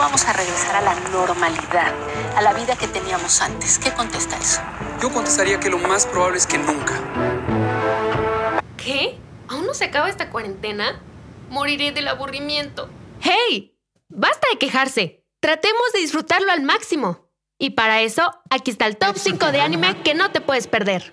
¿Cuándo vamos a regresar a la normalidad, a la vida que teníamos antes? ¿Qué contesta eso? Yo contestaría que lo más probable es que nunca. ¿Qué? ¿Aún no se acaba esta cuarentena? Moriré del aburrimiento. ¡Hey! Basta de quejarse. Tratemos de disfrutarlo al máximo. Y para eso, aquí está el top 5 de anime que no te puedes perder.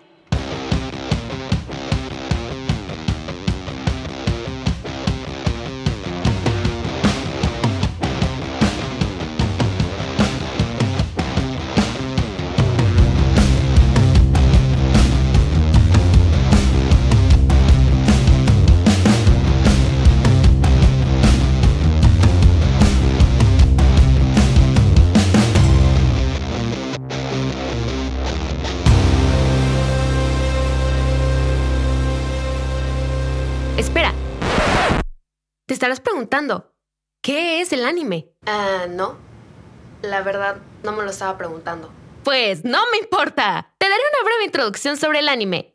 Espera. Te estarás preguntando, ¿qué es el anime? Ah, no. La verdad, no me lo estaba preguntando. Pues no me importa. Te daré una breve introducción sobre el anime.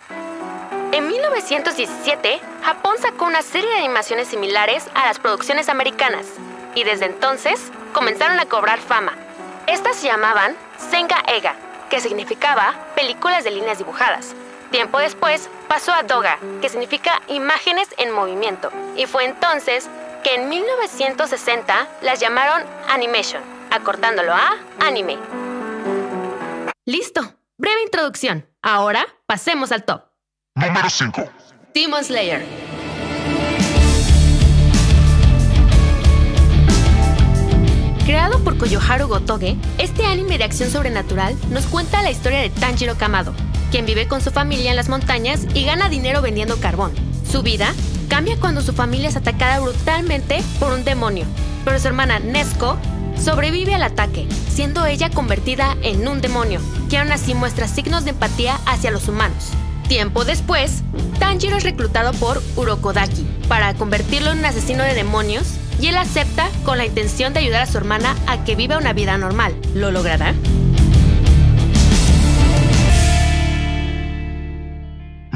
En 1917, Japón sacó una serie de animaciones similares a las producciones americanas, y desde entonces comenzaron a cobrar fama. Estas se llamaban Senga Ega, que significaba películas de líneas dibujadas, Tiempo después pasó a Doga, que significa imágenes en movimiento, y fue entonces que en 1960 las llamaron Animation, acortándolo a anime. Listo, breve introducción. Ahora pasemos al top. Número 5. Demon Slayer. Creado por Koyoharu Gotoge, este anime de acción sobrenatural nos cuenta la historia de Tanjiro Kamado, quien vive con su familia en las montañas y gana dinero vendiendo carbón. Su vida cambia cuando su familia es atacada brutalmente por un demonio, pero su hermana Nesco sobrevive al ataque, siendo ella convertida en un demonio, que aún así muestra signos de empatía hacia los humanos. Tiempo después, Tanjiro es reclutado por Urokodaki para convertirlo en un asesino de demonios y él acepta con la intención de ayudar a su hermana a que viva una vida normal. ¿Lo logrará?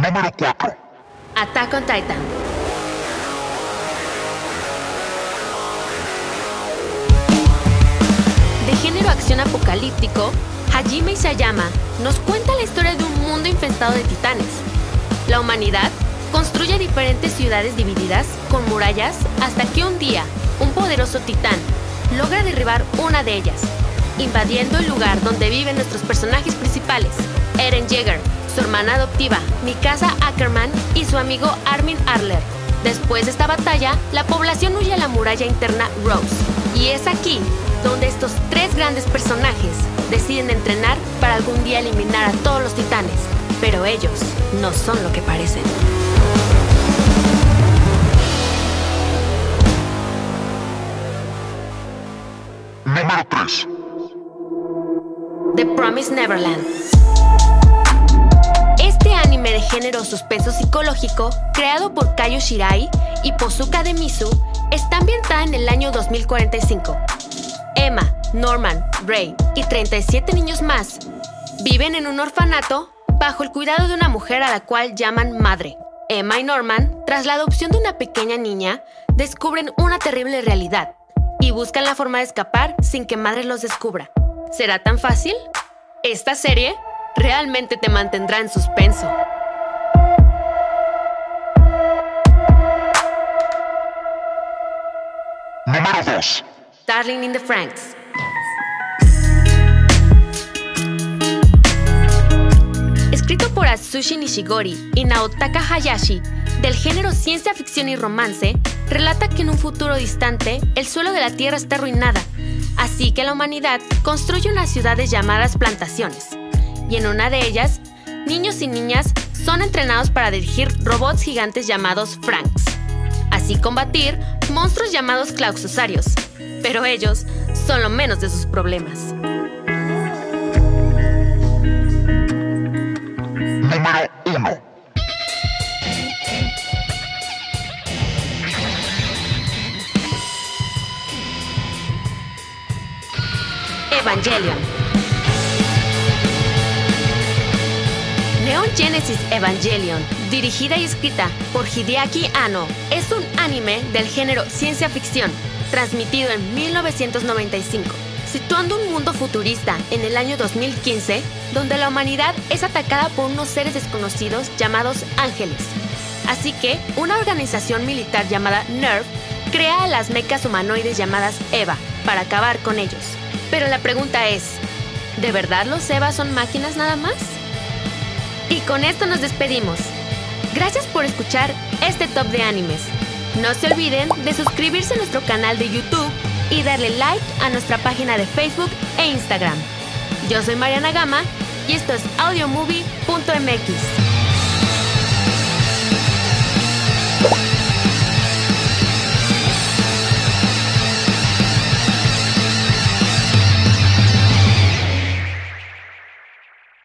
Número 4. Attack on Titan. De género acción apocalíptico, Hajime Isayama nos cuenta la historia de un mundo infestado de titanes. La humanidad construye diferentes ciudades divididas con murallas hasta que un día un poderoso titán logra derribar una de ellas, invadiendo el lugar donde viven nuestros personajes principales, Eren Jaeger, su hermana adoptiva, Mikasa Ackerman, y su amigo Armin Arler. Después de esta batalla, la población huye a la muralla interna Rose. Y es aquí donde estos tres grandes personajes deciden entrenar para algún día eliminar a todos los titanes. Pero ellos no son lo que parecen. Número 3. The Promised Neverland. Anime de género suspenso psicológico, creado por Kayo Shirai y Pozuka de Misu, está ambientada en el año 2045. Emma, Norman, Ray y 37 niños más viven en un orfanato bajo el cuidado de una mujer a la cual llaman madre. Emma y Norman, tras la adopción de una pequeña niña, descubren una terrible realidad y buscan la forma de escapar sin que madre los descubra. ¿Será tan fácil? Esta serie realmente te mantendrá en suspenso. Número 2. Darling in the Franks. Escrito por Atsushi Nishigori y Naotaka Hayashi, del género ciencia ficción y romance, relata que en un futuro distante el suelo de la Tierra está arruinada, así que la humanidad construye unas ciudades llamadas plantaciones. Y en una de ellas, niños y niñas son entrenados para dirigir robots gigantes llamados Franks. Así combatir monstruos llamados clausosarios. Pero ellos son lo menos de sus problemas. Número 1. Evangelion. Neon Genesis Evangelion dirigida y escrita por Hideaki Anno, es un anime del género ciencia ficción, transmitido en 1995, situando un mundo futurista en el año 2015, donde la humanidad es atacada por unos seres desconocidos llamados ángeles. Así que, una organización militar llamada NERV crea a las mecas humanoides llamadas EVA para acabar con ellos. Pero la pregunta es, ¿de verdad los EVA son máquinas nada más? Y con esto nos despedimos. Gracias por escuchar este top de animes. No se olviden de suscribirse a nuestro canal de YouTube y darle like a nuestra página de Facebook e Instagram. Yo soy Mariana Gama y esto es audiomovie.mx.